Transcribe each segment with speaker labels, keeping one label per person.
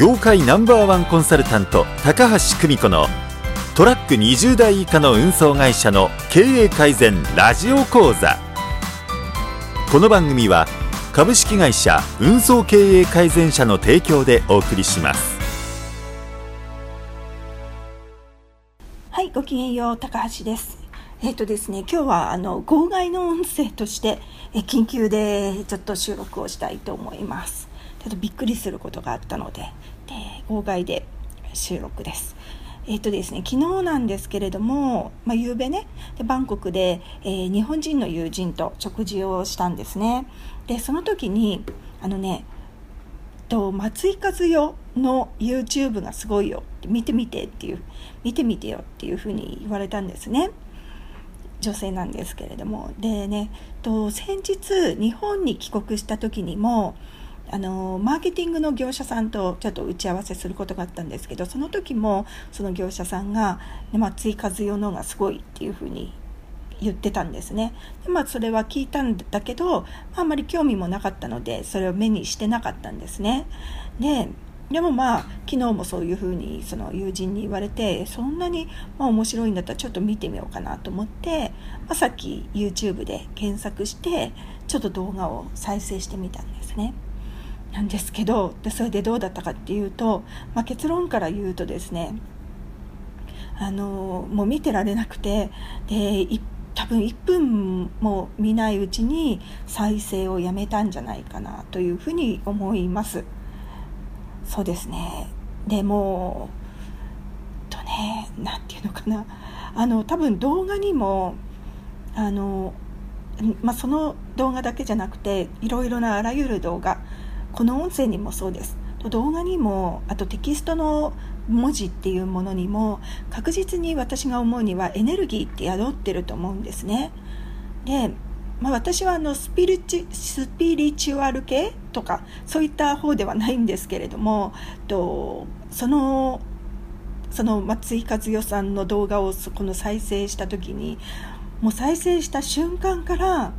Speaker 1: 業界ナンバーワンコンサルタント高橋久美子のトラック20台以下の運送会社の経営改善ラジオ講座。この番組は株式会社運送経営改善社の提供でお送りします。
Speaker 2: はいごきげんよう高橋です。えっ、ー、とですね今日はあの号外の音声としてえ緊急でちょっと収録をしたいと思います。ちょっとびっくりすることがあったのでで号外で収録です。えっ、とですね、昨日なんですけれども、まあ、夕べねでバンコクで、えー、日本人の友人と食事をしたんですね。でその時にあのねと松井和代の YouTube がすごいよ見てみてっていう見てみてよっていうふうに言われたんですね。女性なんですけれども。でねと先日日本に帰国した時にもあのマーケティングの業者さんとちょっと打ち合わせすることがあったんですけどその時もその業者さんが「松井和代のがすごい」っていうふうに言ってたんですねで、まあ、それは聞いたんだけどあんまり興味もなかったのでそれを目にしてなかったんですねででもまあ昨日もそういうふうにその友人に言われてそんなにまあ面白いんだったらちょっと見てみようかなと思って、まあ、さっき YouTube で検索してちょっと動画を再生してみたんですね。なんですけどでそれでどうだったかっていうと、まあ、結論から言うとですねあのもう見てられなくてで多分1分も見ないうちに再生をやめたんじゃないかなというふうに思います。そうですね。でもとね何て言うのかな。あの多分動画にもあの、まあ、その動画だけじゃなくていろいろなあらゆる動画この音声にもそうです動画にもあとテキストの文字っていうものにも確実に私が思うにはエネルギーって宿ってると思うんですね。で、まあ、私はあのスピリチスピリチュアル系とかそういった方ではないんですけれどもとそのその松井和代さんの動画をこの再生した時にもう再生した瞬間から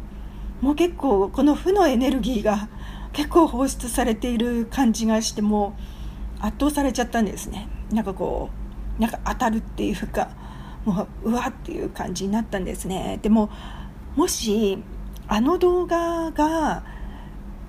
Speaker 2: もう結構この負のエネルギーが結構放出されている感じがしても圧倒されちゃったんですね。なんかこうなんか当たるっていうかもううわっていう感じになったんですね。でももしあの動画が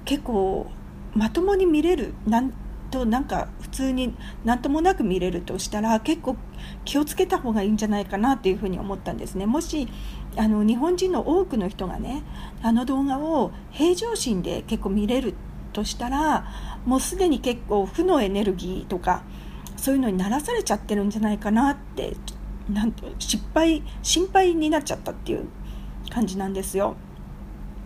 Speaker 2: 結構まともに見れるなんとなんか普通に何ともなく見れるとしたら結構気をつけた方がいいんじゃないかなっていうふうに思ったんですねもしあの日本人の多くの人がねあの動画を平常心で結構見れるとしたらもうすでに結構負のエネルギーとかそういうのにならされちゃってるんじゃないかなってなんと失敗心配になっちゃったっていう感じなんですよ。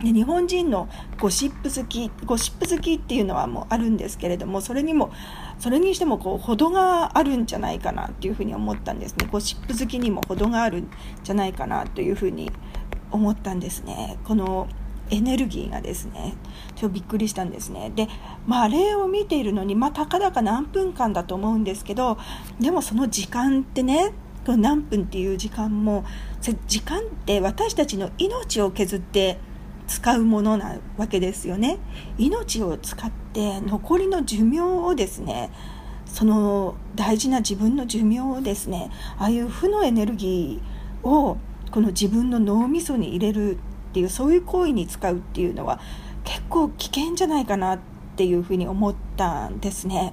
Speaker 2: で日本人のゴシップ好きゴシップ好きっていうのはもうあるんですけれどもそれにもそれにしてもこう程があるんじゃないかなっていうふうに思ったんですね。ゴシップ好きにも程があるんじゃないかなというふうに思ったんですね。このエネルギーがですねちょっとびっくりしたんですね。でまああれを見ているのにまあたかだか何分間だと思うんですけどでもその時間ってね何分っていう時間も時間って私たちの命を削って使うものなわけですよね命を使って残りの寿命をですねその大事な自分の寿命をですねああいう負のエネルギーをこの自分の脳みそに入れるっていうそういう行為に使うっていうのは結構危険じゃないかなっていうふうに思ったんですね。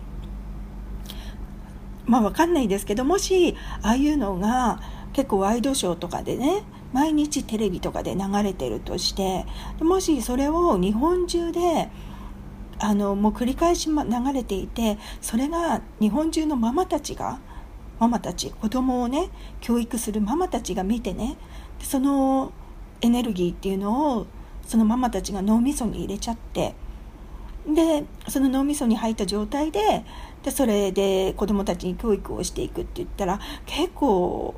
Speaker 2: まあ分かんないですけどもしああいうのが結構ワイドショーとかでね毎日テレビとかで流れてるとしてもしそれを日本中であのもう繰り返し流れていてそれが日本中のママたちがママたち子供をね教育するママたちが見てねそのエネルギーっていうのをそのママたちが脳みそに入れちゃってでその脳みそに入った状態ででそれで子供たちに教育をしていくって言ったら結構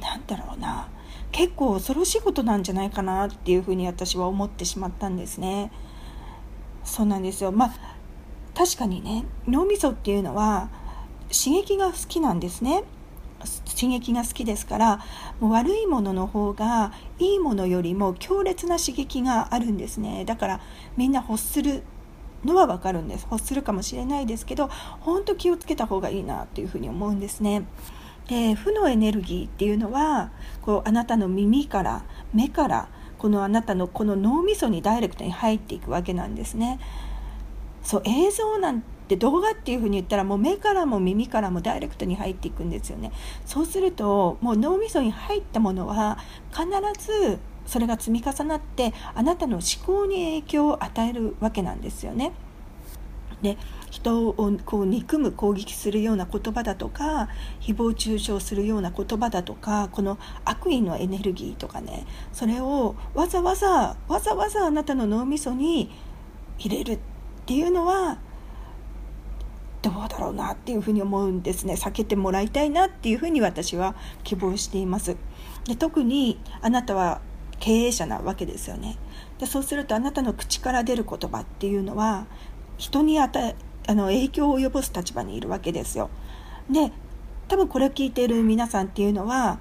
Speaker 2: なんだろうな結構恐ろしいことなんじゃないかなっていうふうに私は思ってしまったんですね。そうなんですよ。まあ確かにね脳みそっていうのは刺激が好きなんですね。刺激が好きですからもう悪いものの方がいいものよりも強烈な刺激があるんですねだからみんな欲するのは分かるんです欲するかもしれないですけど本当気をつけた方がいいなというふうに思うんですね。で負のエネルギーっていうのはこうあなたの耳から目からこのあなたのこの脳みそにダイレクトに入っていくわけなんですね。そう映像なんて動画っていうふうに言ったらもう目からも耳からもダイレクトに入っていくんですよね。そうするともう脳みそに入ったものは必ずそれが積み重なってあなたの思考に影響を与えるわけなんですよね。で人をこう憎む攻撃するような言葉だとか誹謗中傷するような言葉だとかこの悪意のエネルギーとかねそれをわざわざわざわざあなたの脳みそに入れるっていうのはどうだろうなっていうふうに思うんですね。避けてもらいたいなっていうふうに私は希望しています。で特にあなたは経営者なわけですよね。でそうするとあなたの口から出る言葉っていうのは人に与えあの影響を及ぼす立場にいるわけですよで多分これを聞いている皆さんっていうのは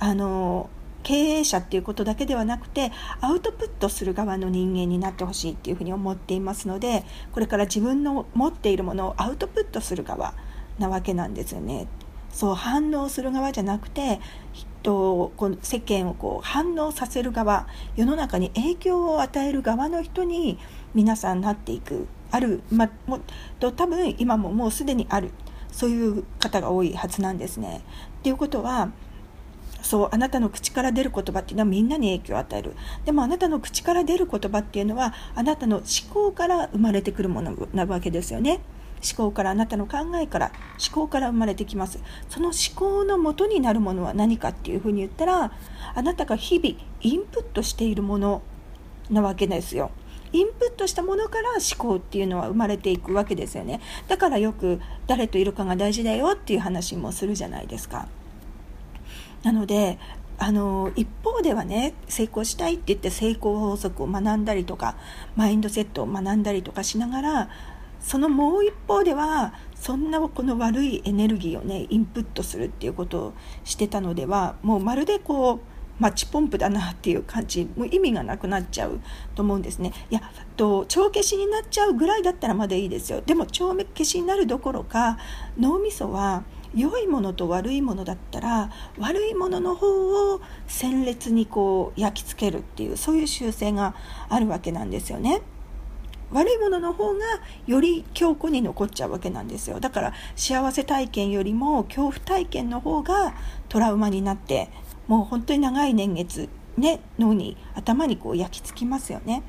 Speaker 2: あの経営者っていうことだけではなくてアウトプットする側の人間になってほしいっていうふうに思っていますのでこれから自分の持っているものをアウトプットする側なわけなんですよね。そう反応する側じゃなくてとこの世間をこう反応させる側世の中に影響を与える側の人に皆さんなっていくある、ま、もと多分今ももうすでにあるそういう方が多いはずなんですね。っていうことはそうあなたの口から出る言葉っていうのはみんなに影響を与えるでもあなたの口から出る言葉っていうのはあなたの思考から生まれてくるものなわけですよね。思考からあなたの考えから思考から生まれてきますその思考の元になるものは何かっていうふうに言ったらあなたが日々インプットしているものなわけですよインプットしたものから思考っていうのは生まれていくわけですよね。だからよく誰といるかが大事だよっていう話もするじゃないですか。なのであの一方ではね成功したいって言って成功法則を学んだりとかマインドセットを学んだりとかしながらそのもう一方ではそんなこの悪いエネルギーをねインプットするっていうことをしてたのではもうまるでこうマッチポンプだなっていう感じもう意味がなくなっちゃうと思うんですね。いやと帳消しになっちゃうぐらいだったらまだいいですよ。でも帳消しになるどころか脳みそは良いものと悪いものだったら悪いものの方を鮮烈にこう焼き付けるっていうそういう習性があるわけなんですよね。悪いものの方がより強固に残っちゃうわけなんですよ。だから幸せ体験よりも恐怖体験の方がトラウマになってもう本当に長い年月ね脳に頭にこう焼き付きますよね。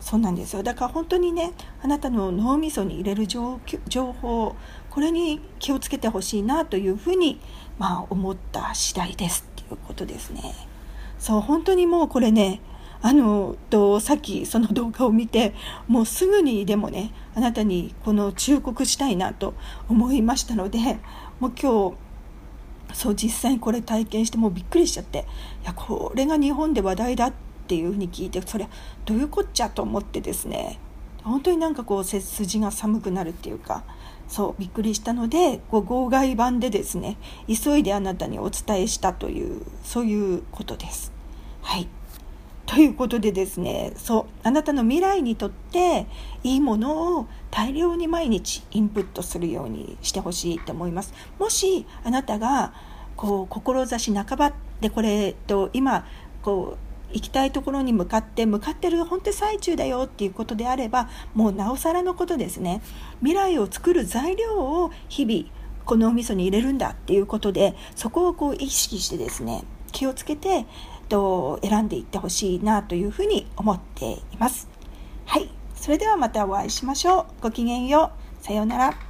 Speaker 2: そうなんですよ。だから本当にねあなたの脳みそに入れる情報これに気をつけてほしいなというふうに、まあ、思った次第です。っていうことですね。そう本当にもうこれねあのとさっきその動画を見てもうすぐにでもねあなたにこの忠告したいなと思いましたのでもう今日そう実際にこれ体験してもうびっくりしちゃっていやこれが日本で話題だっていうふうに聞いてそりゃどういうこっちゃと思ってですね本当になんかこう背筋が寒くなるっていうかそうびっくりしたのでこう号外版でですね急いであなたにお伝えしたというそういうことです。はいということでですねそうあなたの未来にとっていいものを大量に毎日インプットするようにしてほしいと思います。もしあなたがこう志半ばでこれと今こう行きたいところに向かって向かってる本当最中だよっていうことであればもうなおさらのことですね。未来を作る材料を日々このお味噌に入れるんだっていうことでそこをこう意識してですね気をつけてと選んでいってほしいなというふうに思っています。はい、それではまたお会いしましょう。ごきげんよう。さようなら。